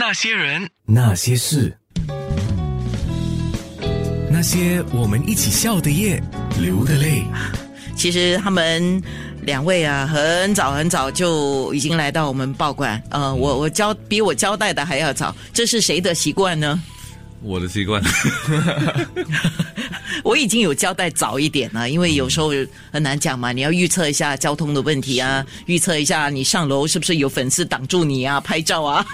那些人，那些事，那些我们一起笑的夜，流的泪。其实他们两位啊，很早很早就已经来到我们报馆。呃，我我交比我交代的还要早，这是谁的习惯呢？我的习惯，我已经有交代早一点了，因为有时候很难讲嘛，你要预测一下交通的问题啊，预测一下你上楼是不是有粉丝挡住你啊，拍照啊。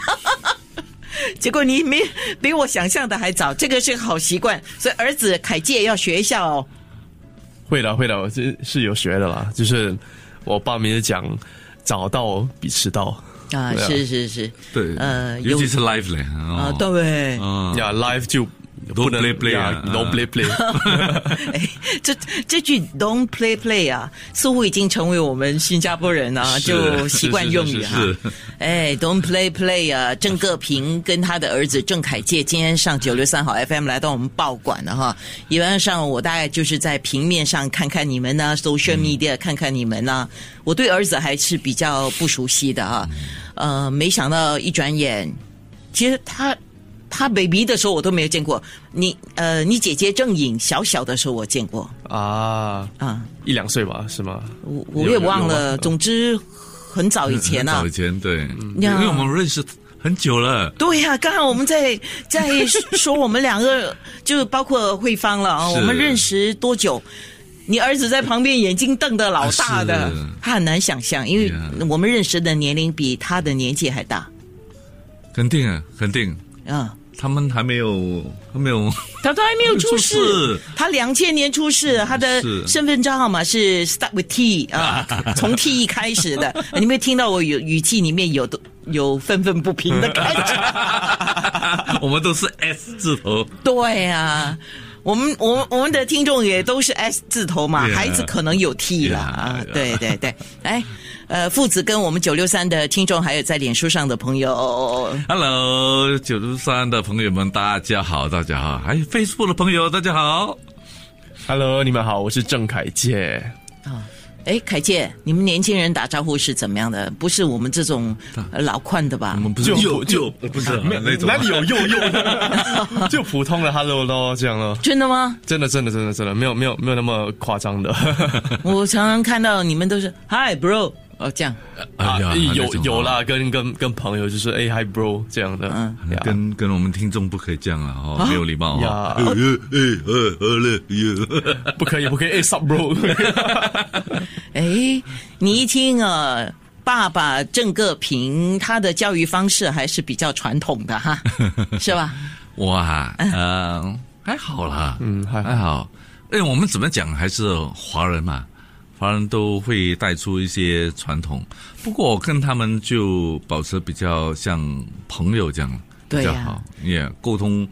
结果你没比我想象的还早，这个是个好习惯，所以儿子凯介要学一下哦。会的，会的，我是是有学的啦。就是我爸每次讲，早到比迟到。啊，是是是，对，呃尤其是 live 嘞，啊，哦，对，嗯，呀，live 就都不能 play play 啊呀都 play play。哎，这这句 “don't play play” 啊，似乎已经成为我们新加坡人啊就习惯用语哈是是是。哎，“don't play play” 啊，郑个平跟他的儿子郑凯介今天上九六三号 FM 来到我们报馆了哈。一般上我大概就是在平面上看看你们呢，social media 看看你们呢。我对儿子还是比较不熟悉的啊，呃，没想到一转眼，其实他。他 baby 的时候我都没有见过，你呃，你姐姐郑颖小小的时候我见过。啊，啊，一两岁吧，是吗？我我也忘了，总之很早以前啊。很早以，前对，因为我们认识很久了，对呀、刚刚我们在 在说我们两个，就包括慧芳了啊，我们认识多久？你儿子在旁边眼睛瞪得老大的啊，他很难想象，因为我们认识的年龄比他的年纪还大。肯定啊，肯定，啊。他们还没有，还没有，他都还没有出世，他两千年出世，他的身份证号码是 start with T 啊，从 T 开始的。你没有听到我有语气里面有有愤愤不平的感觉？我们都是 S 字头，对啊。我们我们我们的听众也都是 S 字头嘛 Yeah 孩子可能有 T 了啊 yeah 对对对，来，呃，父子跟我们九六三的听众，还有在脸书上的朋友，Hello，九六三的朋友们，大家好，大家好，还有 Facebook 的朋友，大家好。Hello，你们好，我是郑凯介。哎，凯介，你们年轻人打招呼是怎么样的？不是我们这种呃老宽的吧我？们不是就又又不是啊那种哪里有幼幼的？就普通的 Hello 咯，这样咯。真的吗？真的，真的，真的，真的，没有，没有，没有那么夸张的。我常常看到你们都是 Hi bro，哦这样，哎呀啊有有啦，跟跟跟朋友就是哎 Hi bro 这样的。嗯。跟跟我们听众不可以这样啊，哦，没有礼貌呀啊。呃呃呃呃了，不可以，不可以，哎 Sup bro。哎，你一听啊，爸爸郑个平他的教育方式还是比较传统的哈，是吧？哇，呃，还好啦，嗯还好。还好。哎我们怎么讲，还是华人嘛，华人都会带出一些传统。不过我跟他们就保持比较像朋友这样比较好，也沟通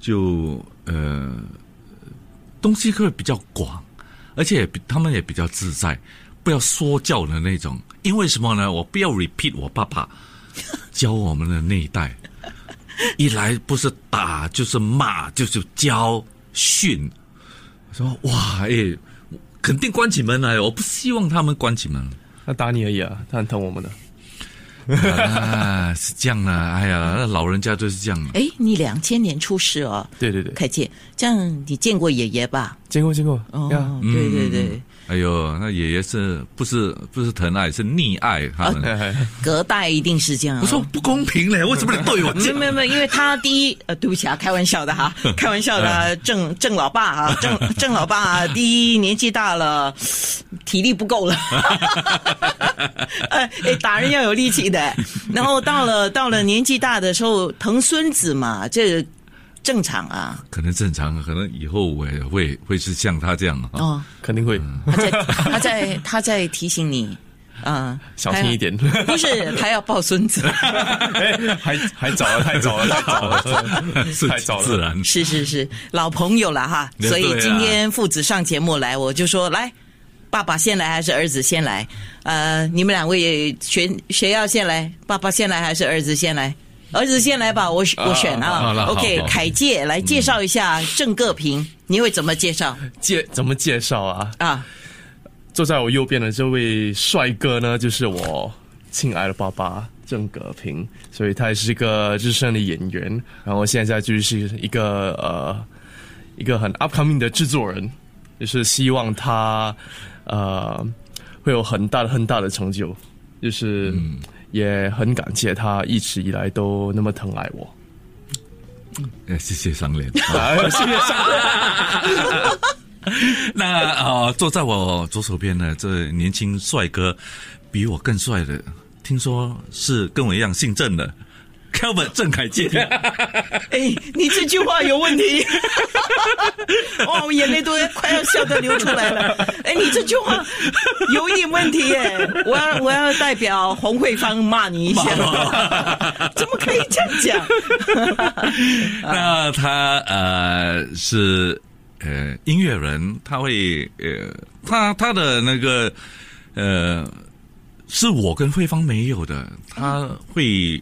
就呃东西会比较广，而且比他们也比较自在，不要说教的那种。因为什么呢？我不要 repeat 我爸爸教我们的那一代。一来不是打就是骂，就是教训。说哇，哎，肯定关起门来，我不希望他们关起门。他打你而已啊，他很疼我们的。啊，是这样啊，哎呀，那老人家就是这样。哎，你两千年出世哦，对对对，凯姐，这样你见过爷爷吧？见过见过。哦呀，对对对，哎呦，那爷爷是不是不是疼爱，是溺爱他们？哎 哎隔代一定是这样哦。我说不公平嘞，为什么你对我没？有没有没有，因为他第一呃，对不起啊，开玩笑的哈，开玩笑的啊，郑郑老爸啊，郑郑老爸啊，第一年纪大了，体力不够了，呃，哎，打人要有力气的，然后到了到了年纪大的时候，疼孙子嘛，这正常啊，可能正常，可能以后我也会会是像他这样啊。哦，肯定会他在他在 他在提醒你，啊、小心一点。不是，他要抱孙子。哎，还还 早了，太早了，太早了，顺太早了。自然。是是是，老朋友了哈，所以啊今天父子上节目来，我就说来，爸爸先来还是儿子先来？呃，你们两位谁谁要先来？爸爸先来还是儿子先来？儿子先来吧，我选我选啊。好了 OK，凯介来介绍一下郑各平，你会怎么介绍介怎么介绍啊？啊？坐在我右边的这位帅哥呢，就是我亲爱的爸爸，郑葛平，所以他也是一个资深的演员，然后现在就是一个呃一个很 upcoming 的制作人，就是希望他呃会有很大的很大的成就，就是也很感谢他一直以来都那么疼爱我。呃，谢谢上联。啊，谢谢上 那呃，坐在我左手边的这年轻帅哥，比我更帅的，听说是跟我一样姓郑的，Kelvin 郑凯健。哎，你这句话有问题，哦，我眼泪都快要笑得流出来了。哎，你这句话有一点问题耶，我要我要代表洪慧芳骂你一下，怎么可以这样讲？那他呃是呃音乐人，他会呃他他的那个呃是我跟慧芳没有的，他会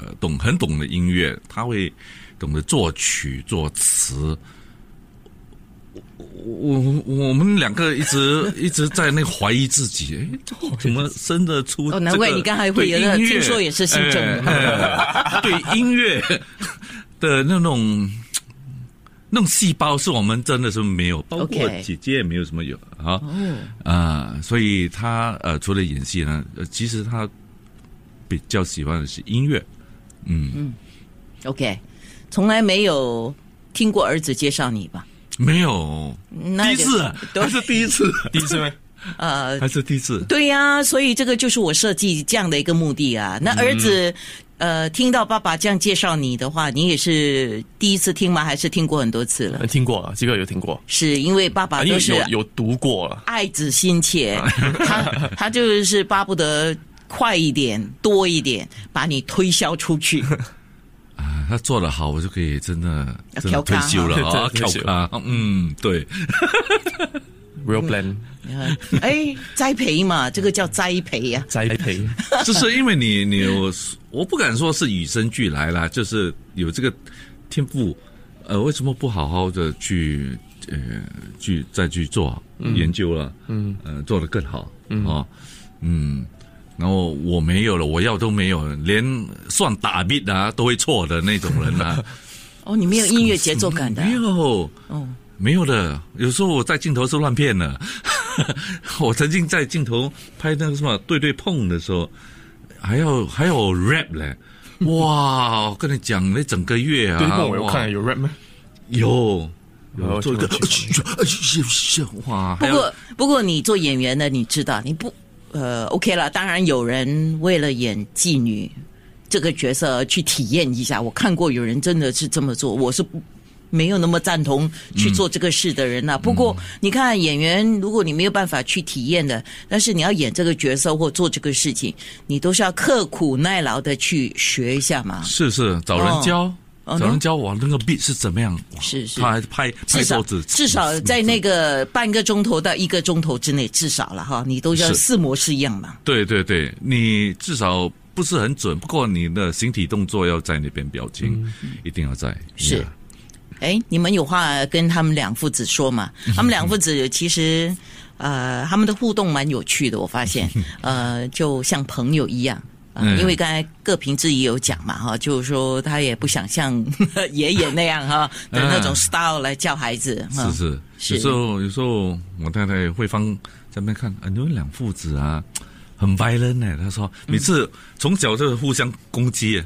呃懂很懂的音乐，他会懂得作曲作词。我我我们两个一直 一直在那怀疑自己，哎，怎么生得出、这个？哦难怪你刚才会有的对音乐听说也是姓郑的呃 对音乐的那种那种细胞，是我们真的是没有，包括姐姐也没有什么有啊啊、所以他呃除了演戏呢，呃其实他比较喜欢的是音乐，嗯嗯，OK，从来没有听过儿子介绍你吧？没有那第一次啊，对还是第一次，第一次吗？呃，还是第一次，对呀、所以这个就是我设计这样的一个目的啊。那儿子，呃，听到爸爸这样介绍你的话，你也是第一次听吗？还是听过很多次了？听过啊，这个有听过，是因为爸爸都是有有读过了。爱子心切，他他就是巴不得快一点、多一点，把你推销出去。啊他做的好，我就可以真的要真的退休了 哈啊，对退休。跳咖，嗯，对。Real plan 呃哎，栽培嘛，这个叫栽培呀、栽培，就是因为你你有，我不敢说是与生俱来啦，就是有这个天赋，呃，为什么不好好的去呃去再去做研究了，嗯，呃，做得更好，嗯哦，嗯，然后我没有了，我要都没有，连算打 beat 啊都会错的那种人啊，哦，你没有音乐节奏感的啊、没有，哦，没有的，有时候我在镜头是乱骗的。我曾经在镜头拍那个什么对对碰的时候，还要还有 rap 嘞，哇！我跟你讲，那整个月啊，对碰我有看有 rap 吗？有有有做一个我去 哇，不过不过你做演员的，你知道你不呃 OK 了。当然有人为了演妓女这个角色去体验一下，我看过有人真的是这么做，我是不。没有那么赞同去做这个事的人呐、不过你看演员，如果你没有办法去体验的，但是你要演这个角色或做这个事情，你都是要刻苦耐劳的去学一下嘛。是是找人教。哦找人教我那个 beat 是怎么样？是是他还拍拍桌子，至少在那个半个钟头到一个钟头之内，至少了哈，你都要四模式样嘛。对对对，你至少不是很准，不过你的形体动作要在那边，表情、一定要在。是 Yeah 哎，你们有话跟他们两父子说嘛？他们两父子其实，呃，他们的互动蛮有趣的，我发现，呃，就像朋友一样。啊、嗯。因为刚才各平自己有讲嘛，哈，就是说他也不想像 爷爷那样哈的那种嗯 style 来教孩子，是是，是。有时候有时候我太太慧芳在那边看，啊，你们两父子啊，很 violent 呢。他说每次从小就互相攻击，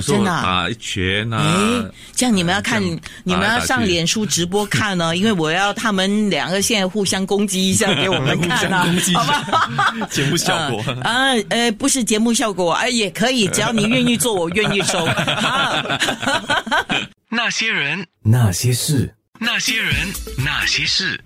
时候真的啊打一拳啊哎，，这样你们要看，你们要上脸书直播看呢，因为我要他们两个现在互相攻击一下给我们看啊，好吧？节目效果。啊，呃，不是节目效果，哎，也可以，只要你 愿意做，我愿意收。好，那些人，那些事，那些人，那些事，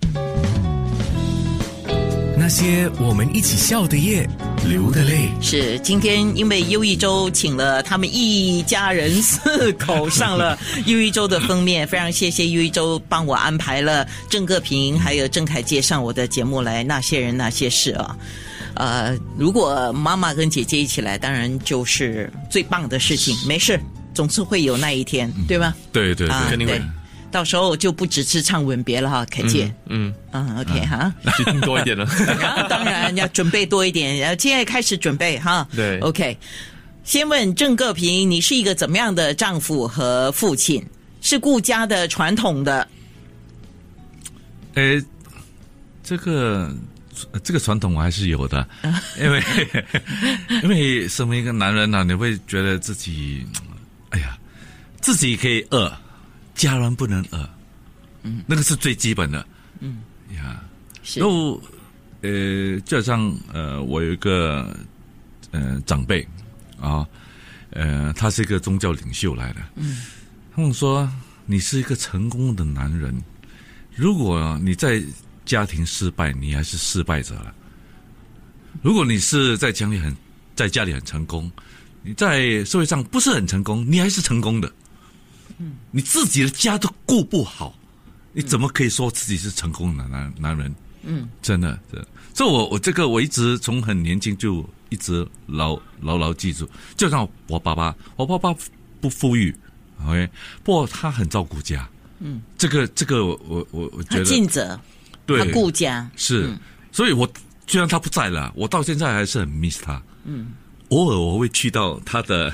那些我们一起笑的夜，流的泪。是今天因为优一周请了他们一家人四口上了优一周的封面，非常谢谢优一周帮我安排了郑各平还有郑凯介上我的节目来，那些人那些事啊。呃，如果妈妈跟姐姐一起来，当然就是最棒的事情。没事，总是会有那一天，对吧？对对啊，对，对，到时候就不只是唱吻别了哈，凯姐。嗯，嗯，OK 哈。去听多一点了。啊，当然要准备多一点，然后现在开始准备哈。对，OK。先问郑各平，你是一个怎么样的丈夫和父亲？是顾家的传统的？哎，这个这个传统我还是有的，因为 因为身为一个男人呢，你会觉得自己，哎呀，自己可以饿，家人不能饿，嗯，那个是最基本的，嗯。呀，然后呃，就像呃，我有一个呃长辈啊，呃，他是一个宗教领袖来的，嗯，他们说你是一个成功的男人。如果你在家庭失败，你还是失败者了。如果你是在家里很在家里很成功，你在社会上不是很成功，你还是成功的。嗯，你自己的家都顾不好，你怎么可以说自己是成功的男男人？嗯，真的，这这我我这个我一直从很年轻就一直牢牢牢记住。就像我爸爸，我爸爸不富裕，OK，不过他很照顾家。嗯，这个这个我我我觉得尽责，对，他顾家是，所以我虽然他不在了，我到现在还是很 miss 他。嗯，偶尔我会去到他的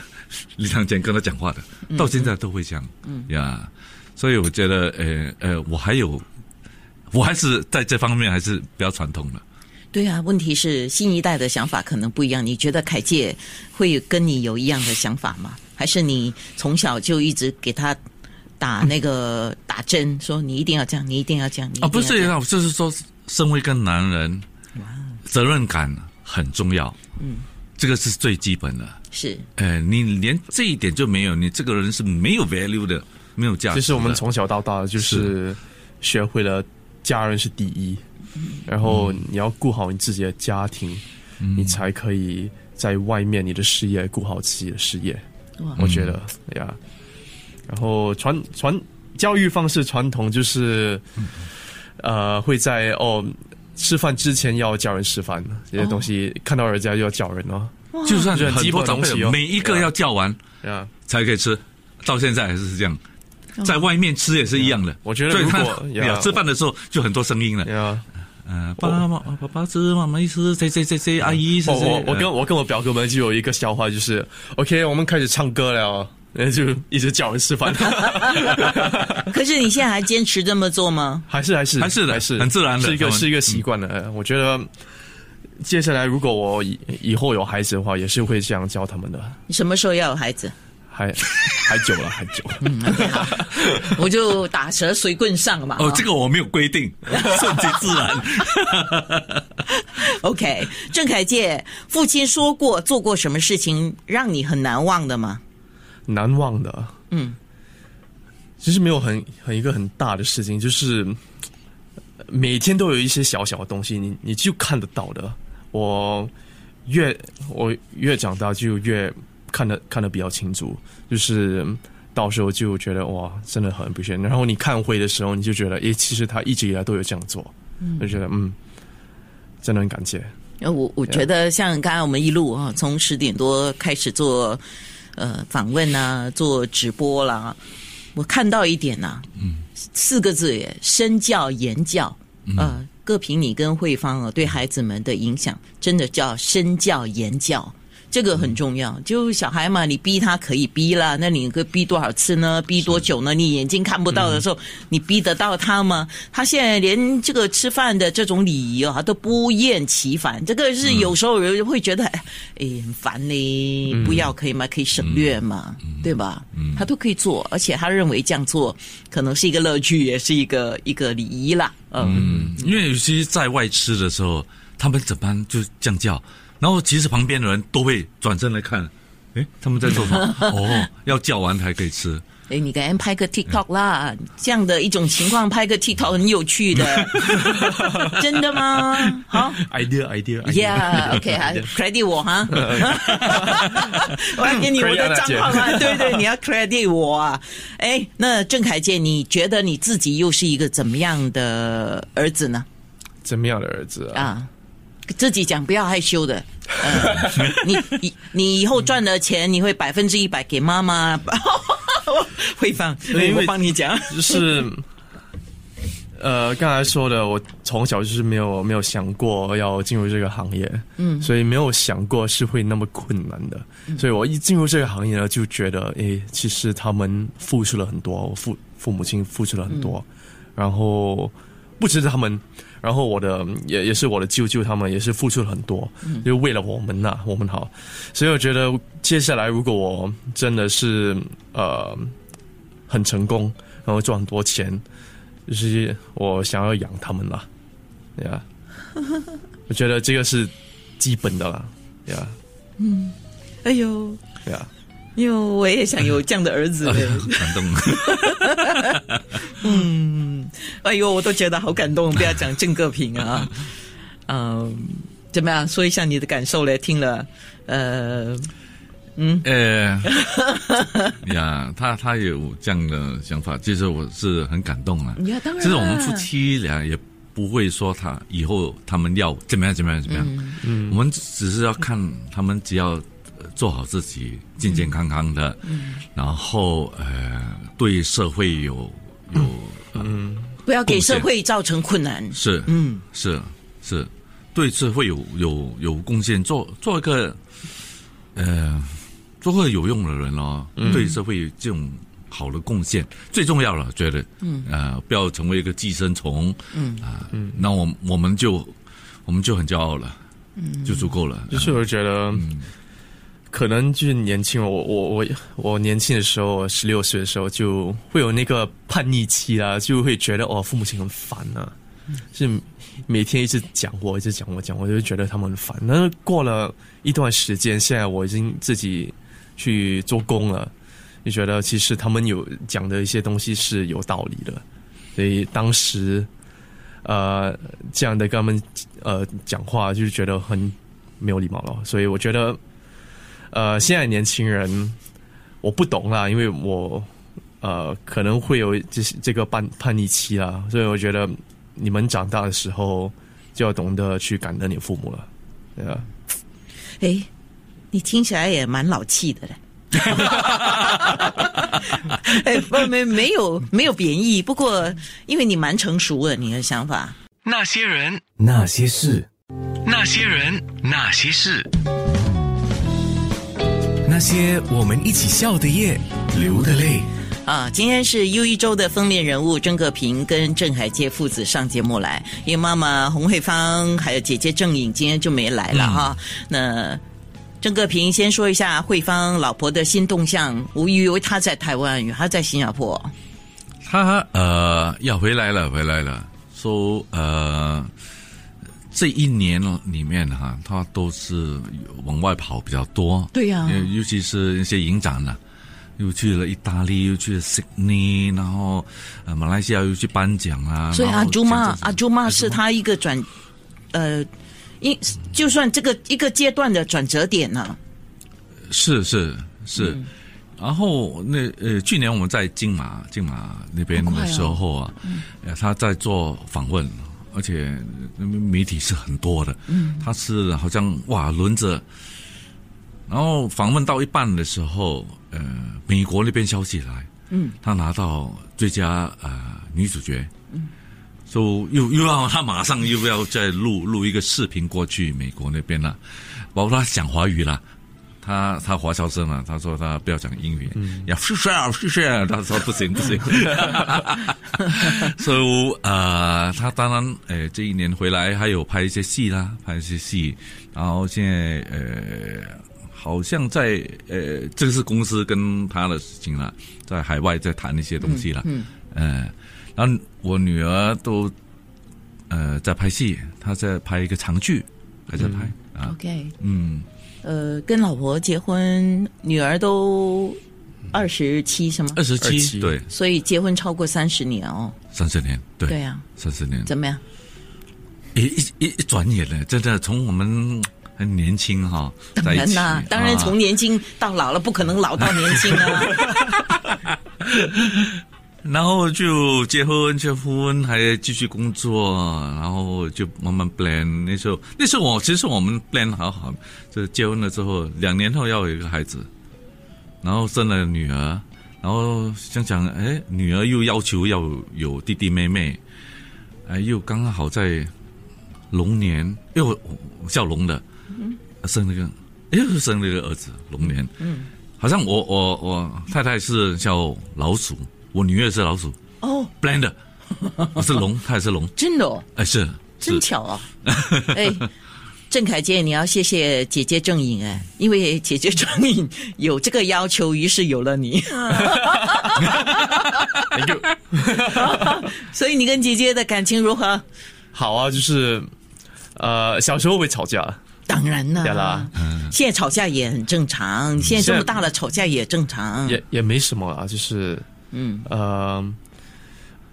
李长健跟他讲话的，到现在都会这样。嗯呀，所以我觉得，呃呃，我还有，我还是在这方面还是比较传统的。对啊，问题是新一代的想法可能不一样。你觉得凯介会跟你有一样的想法吗？还是你从小就一直给他？打那个打针，说你一定要这样，你一定要这样。啊，不是，就是说，身为一个男人，责任感很重要。嗯，这个是最基本的。是，哎，你连这一点就没有，你这个人是没有 value 的，没有价值。其实我们从小到大就是学会了家人是第一，然后你要顾好你自己的家庭，你才可以在外面你的事业顾好自己的事业。我觉得呀。然后传传教育方式传统就是，呃，会在哦吃饭之前要叫人吃饭，这些东西看到人家就要叫人哦，就算是很多长辈每一个要叫完啊才可以吃，到现在还是这样，在外面吃也是一样的。我觉得如果要吃饭的时候就很多声音了，嗯，爸爸爸爸吃，妈妈吃，谁谁谁谁阿姨谁谁。我我跟我跟我表哥们就有一个笑话，就是 OK，我们开始唱歌了。那就一直叫人吃饭。可是你现在还坚持这么做吗？还是还是还是还是很自然的，是一个是一个习惯的。我觉得接下来如果我以以后有孩子的话，也是会这样教他们的。你什么时候要有孩子？还还久了，还久。嗯，好，我就打蛇随棍上嘛。哦，这个我没有规定，顺其自然。OK，郑凯介，父亲说过做过什么事情让你很难忘的吗？难忘的，嗯，其实没有很很一个很大的事情，就是每天都有一些小小的东西，你你就看得到的。我越我越长大，就越看得看得比较清楚，就是到时候就觉得哇，真的很不屑。然后你看会的时候，你就觉得，诶，其实他一直以来都有这样做，就觉得嗯，真的很感谢。我我觉得像刚刚我们一路啊，从十点多开始做。呃，访问啊，做直播啦，我看到一点呐，嗯，四个字耶，身教言教，呃，各凭你跟慧芳啊，对孩子们的影响，真的叫身教言教。这个很重要，就小孩嘛，你逼他可以逼了，那你可逼多少次呢？逼多久呢？你眼睛看不到的时候，你逼得到他吗？他现在连这个吃饭的这种礼仪啊，都不厌其烦。这个是有时候人会觉得，哎，很烦呢，不要可以吗？可以省略嘛，对吧？他都可以做，而且他认为这样做可能是一个乐趣，也是一个一个礼仪啦。嗯，因为有些在外吃的时候，他们怎么就这样叫？然后其实旁边的人都会转身来看，哎，他们在做什么？哦，要叫完才可以吃。哎，你给人拍个 TikTok 啦，这样的一种情况拍个 TikTok 很有趣的，真的吗？好，idea idea yeah，OK 哈，credit 我哈，我要给你我的账号啊，对对，你要 credit 我啊。哎，那郑凯健，你觉得你自己又是一个怎么样的儿子呢？怎么样的儿子啊？自己讲，不要害羞的。你你你以后赚的钱，你会百分之一百给妈妈，会放，我帮你讲。就是呃，刚才说的，我从小就是没有没有想过要进入这个行业，嗯，所以没有想过是会那么困难的，所以我一进入这个行业呢，就觉得，诶，其实他们付出了很多，我父父母亲付出了很多，然后不只是他们，然后我的也也是我的舅舅他们也是付出了很多，就为了我们呐，我们好，所以我觉得接下来如果我真的是呃很成功，然后赚很多钱。就是我想要养他们啦，对呀，我觉得这个是基本的啦，对呀，嗯，哎呦，对呀，因为我也想有这样的儿子，感动，嗯，哎呦，我都觉得好感动，不要讲郑个平啊，嗯，怎么样？说一下你的感受嘞？听了，呃。嗯，呃，呀，他他有这样的想法，其实我是很感动啊。其实我们夫妻俩也不会说他以后他们要怎么样怎么样怎么样，嗯，我们只是要看他们只要做好自己，健健康康的，嗯，然后呃，对社会有有嗯，不要给社会造成困难，是，嗯，是是，对社会有有有贡献，做做一个呃。做个有用的人哦，对社会有这种好的贡献，最重要了，觉得，嗯，呃，不要成为一个寄生虫，嗯。啊，嗯，那我我们就我们就很骄傲了，嗯，就足够了。就是我觉得，可能就是年轻，我我我我年轻的时候，十六岁的时候就会有那个叛逆期啊，就会觉得哦，父母亲很烦啊，是每天一直讲我，一直讲我，讲我就觉得他们很烦。那过了一段时间，现在我已经自己。去做工了，就觉得其实他们有讲的一些东西是有道理的，所以当时，呃，这样的跟他们呃讲话就是觉得很没有礼貌了。所以我觉得，呃，现在年轻人我不懂啦，因为我呃可能会有这这个叛叛逆期啦，所以我觉得你们长大的时候就要懂得去感恩你父母了，对吧？哎。你听起来也蛮老气的嘞，哎，不没没有没有贬义，不过因为你蛮成熟的，你的想法。那些人，那些事，那些人，那些事，那些我们一起笑的夜，流的泪。啊，今天是又一周的封面人物郑克平跟郑海杰父子上节目来，因为妈妈洪慧芳还有姐姐郑颖今天就没来了哈，那。郑克平先说一下慧芳老婆的新动向。我以为他在台湾，他在新加坡。他呃要回来了，回来了。说呃这一年里面哈，他都是往外跑比较多。对呀，尤其是那些影展呢，又去了意大利，又去了悉尼，然后呃马来西亚又去颁奖啊。所以阿朱妈，阿朱妈是他一个转呃。一就算这个一个阶段的转折点呢，是是是，然后那呃，去年我们在金马金马那边的时候啊，他在做访问，而且媒体是很多的，嗯。他是好像哇轮着，然后访问到一半的时候，呃，美国那边消息来，嗯，他拿到最佳呃女主角，嗯。就又又要他马上又要再录录一个视频过去美国那边了，包括他讲华语了，他他华侨生了，他说他不要讲英语，要是是啊是是，他说不行不行，所以 呃他当然诶这一年回来还有拍一些戏啦，拍一些戏，然后现在呃好像在呃这个是公司跟他的事情了，在海外在谈一些东西了，嗯。然后我女儿都，呃，在拍戏，她在拍一个长剧，还在拍啊。OK，嗯，呃，跟老婆结婚，女儿都二十七，是吗？二十七，对。所以结婚超过三十年哦。三十年，对。对呀，三十年。怎么样？一一一转眼呢，真的从我们很年轻哈，当然啦，当然从年轻到老了，不可能老到年轻啊。然后就结婚，结婚还继续工作，然后就慢慢 plan。那时候，那时候我其实我们 plan 好好，就结婚了之后，两年后要有一个孩子，然后生了女儿，然后想想，哎，女儿又要求要有弟弟妹妹，哎，又刚刚好在龙年，又我叫龙的，生了个，又生了一个儿子，龙年。嗯，好像我我我太太是叫老鼠，我女儿是老鼠哦，，blend，我是龙，她也是龙，真的哦，哎是，真巧啊！哎，郑凯杰，你要谢谢姐姐郑颖哎，因为姐姐郑颖 有这个要求，于是有了你。所以你跟姐姐的感情如何？好啊，就是呃，小时候会吵架，当然啦，对啦。现在吵架也很正常，现在这么大了，吵架也正常。也也没什么啊，就是嗯。呃，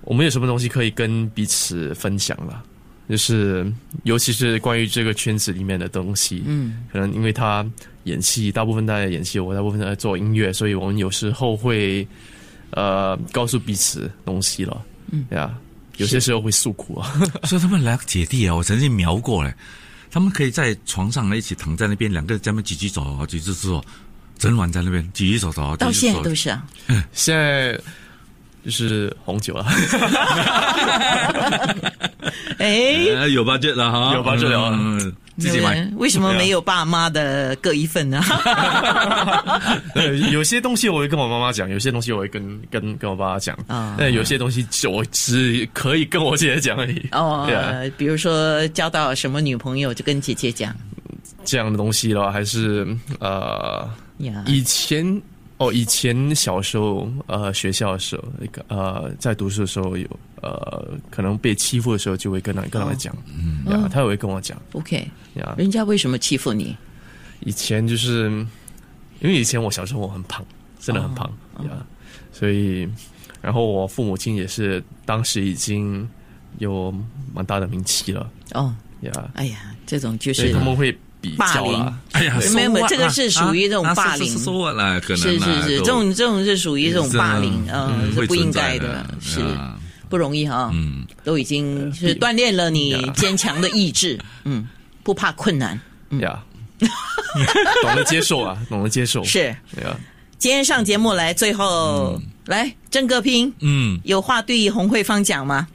我们有什么东西可以跟彼此分享了？就是尤其是关于这个圈子里面的东西，嗯，可能因为他演戏，大部分在演戏，我大部分在做音乐，所以我们有时候会呃告诉彼此东西了，嗯。呀，有些时候会诉苦啊，所以他们两个姐弟啊，我曾经瞄过嘞，他们可以在床上呢一起躺在那边，两个人在那边挤挤走啊，挤挤走，整晚在那边挤挤走走，到现在都是。是啊。现在就是红酒了，哎，呃，有 budget 了哈，有 budget 了嗯自己买。为什么没有爸妈的各一份呢？呃有些东西我会跟我妈妈讲，有些东西我会跟跟跟我爸爸讲，啊但有些东西就我只可以跟我姐姐讲而已。哦对啊，比如说交到什么女朋友，就跟姐姐讲这样的东西了，还是呃，呀。以前哦，以前小时候呃，学校的时候，那个呃，在读书的时候有呃，可能被欺负的时候，就会跟他跟他讲，他也会跟我讲。OK，呀。人家为什么欺负你？以前就是因为以前我小时候我很胖，真的很胖。呀，所以然后我父母亲也是当时已经有蛮大的名气了。哦，呀，哎呀，这种就是他们会比霸凌。哎呀，没有没有这个是属于这种啊霸凌啊是是是 so what 啦，可能是是是，这种这种是属于这种霸凌，嗯，是不应该的，是啊不容易哈。嗯，都已经是锻炼了你坚强的意志，嗯，不怕困难。呀，懂得接受啊，懂得接受是，呀。今天上节目来，最后来郑个拼，嗯有话对洪慧芳讲吗？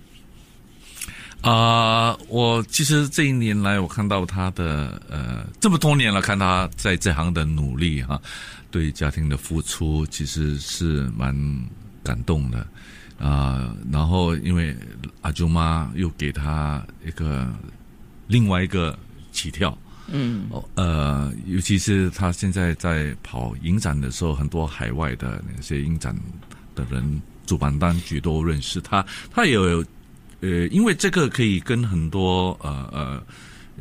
啊、我其实这一年来，我看到他的呃，这么多年了，看他在这行的努力哈、对家庭的付出，其实是蛮感动的啊、然后因为阿舅妈又给他一个另外一个起跳，嗯，哦，呃，尤其是他现在在跑影展的时候，很多海外的那些影展的人，主办单局都认识他。他也有，呃，因为这个可以跟很多呃呃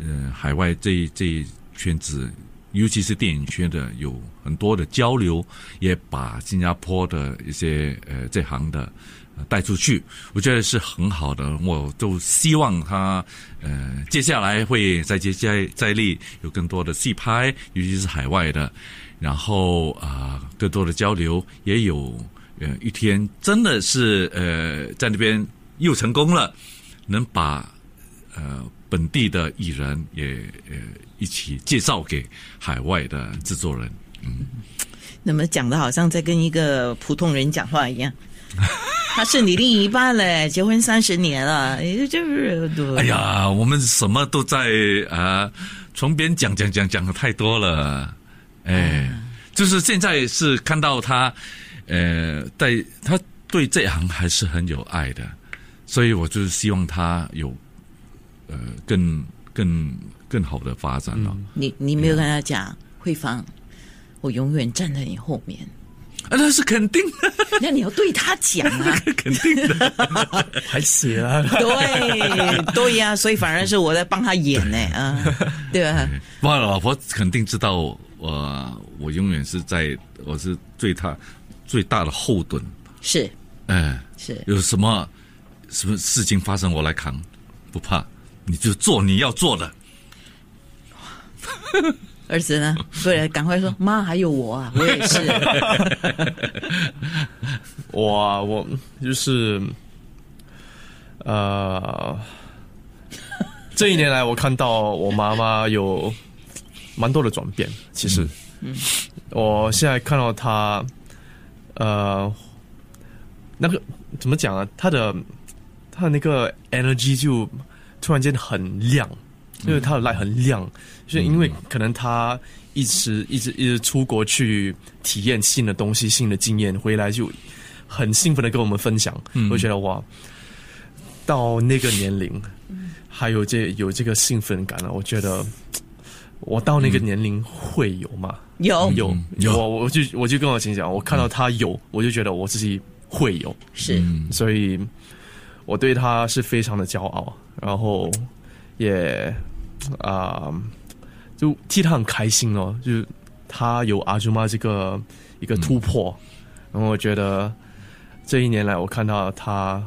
呃海外这这圈子，尤其是电影圈的有很多的交流，也把新加坡的一些呃这行的。呃带出去，我觉得是很好的。我就希望他呃接下来会再接再再厉，有更多的戏拍，尤其是海外的，然后啊、更多的交流，也有呃一天真的是呃在那边又成功了，能把呃本地的艺人也呃一起介绍给海外的制作人。嗯。那么讲的好像在跟一个普通人讲话一样。他是你另一半嘞，结婚三十年了，也就是对。哎呀，我们什么都在啊、从边讲讲讲讲的太多了，哎，就是现在是看到他，呃，在他对这行还是很有爱的，所以我就是希望他有呃更更更好的发展了。你你没有跟他讲，慧芳，我永远站在你后面。啊，那是肯定的，那你要对他讲啊，肯定的。还写啊，对对呀、所以反而是我在帮他演呢，啊，对吧？我老婆肯定知道我，我永远是在，我是对他最大的后盾。是哎，是，有什么什么事情发生，我来扛，不怕，你就做你要做的。儿子呢？不是，赶快说，妈，还有我啊，我也是。我啊我就是呃，这一年来我看到我妈妈有蛮多的转变。其实，嗯，我现在看到她，呃，那个怎么讲啊？她的她他那个 energy 就突然间很亮，因为他的 light 很亮，就是因为可能他一直一直一直出国去体验新的东西、新的经验，回来就很兴奋的跟我们分享。我觉得哇，到那个年龄还有这有这个兴奋感了，我觉得我到那个年龄会有吗？有。有。有。我我就我就跟我亲讲，我看到他有，我就觉得我自己会有，是。所以我对他是非常的骄傲，然后也啊、就替他很开心哦，就是他有阿朱妈这个一个突破，然后我觉得这一年来我看到他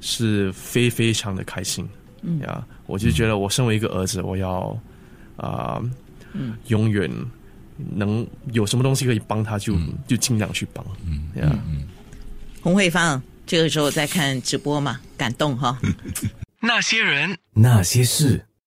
是非非常的开心，嗯。呀，我就觉得我身为一个儿子，我要啊、永远能有什么东西可以帮他就，就尽量去帮，嗯呀。洪慧芳这个时候在看直播嘛，感动哈。那些人，那些事。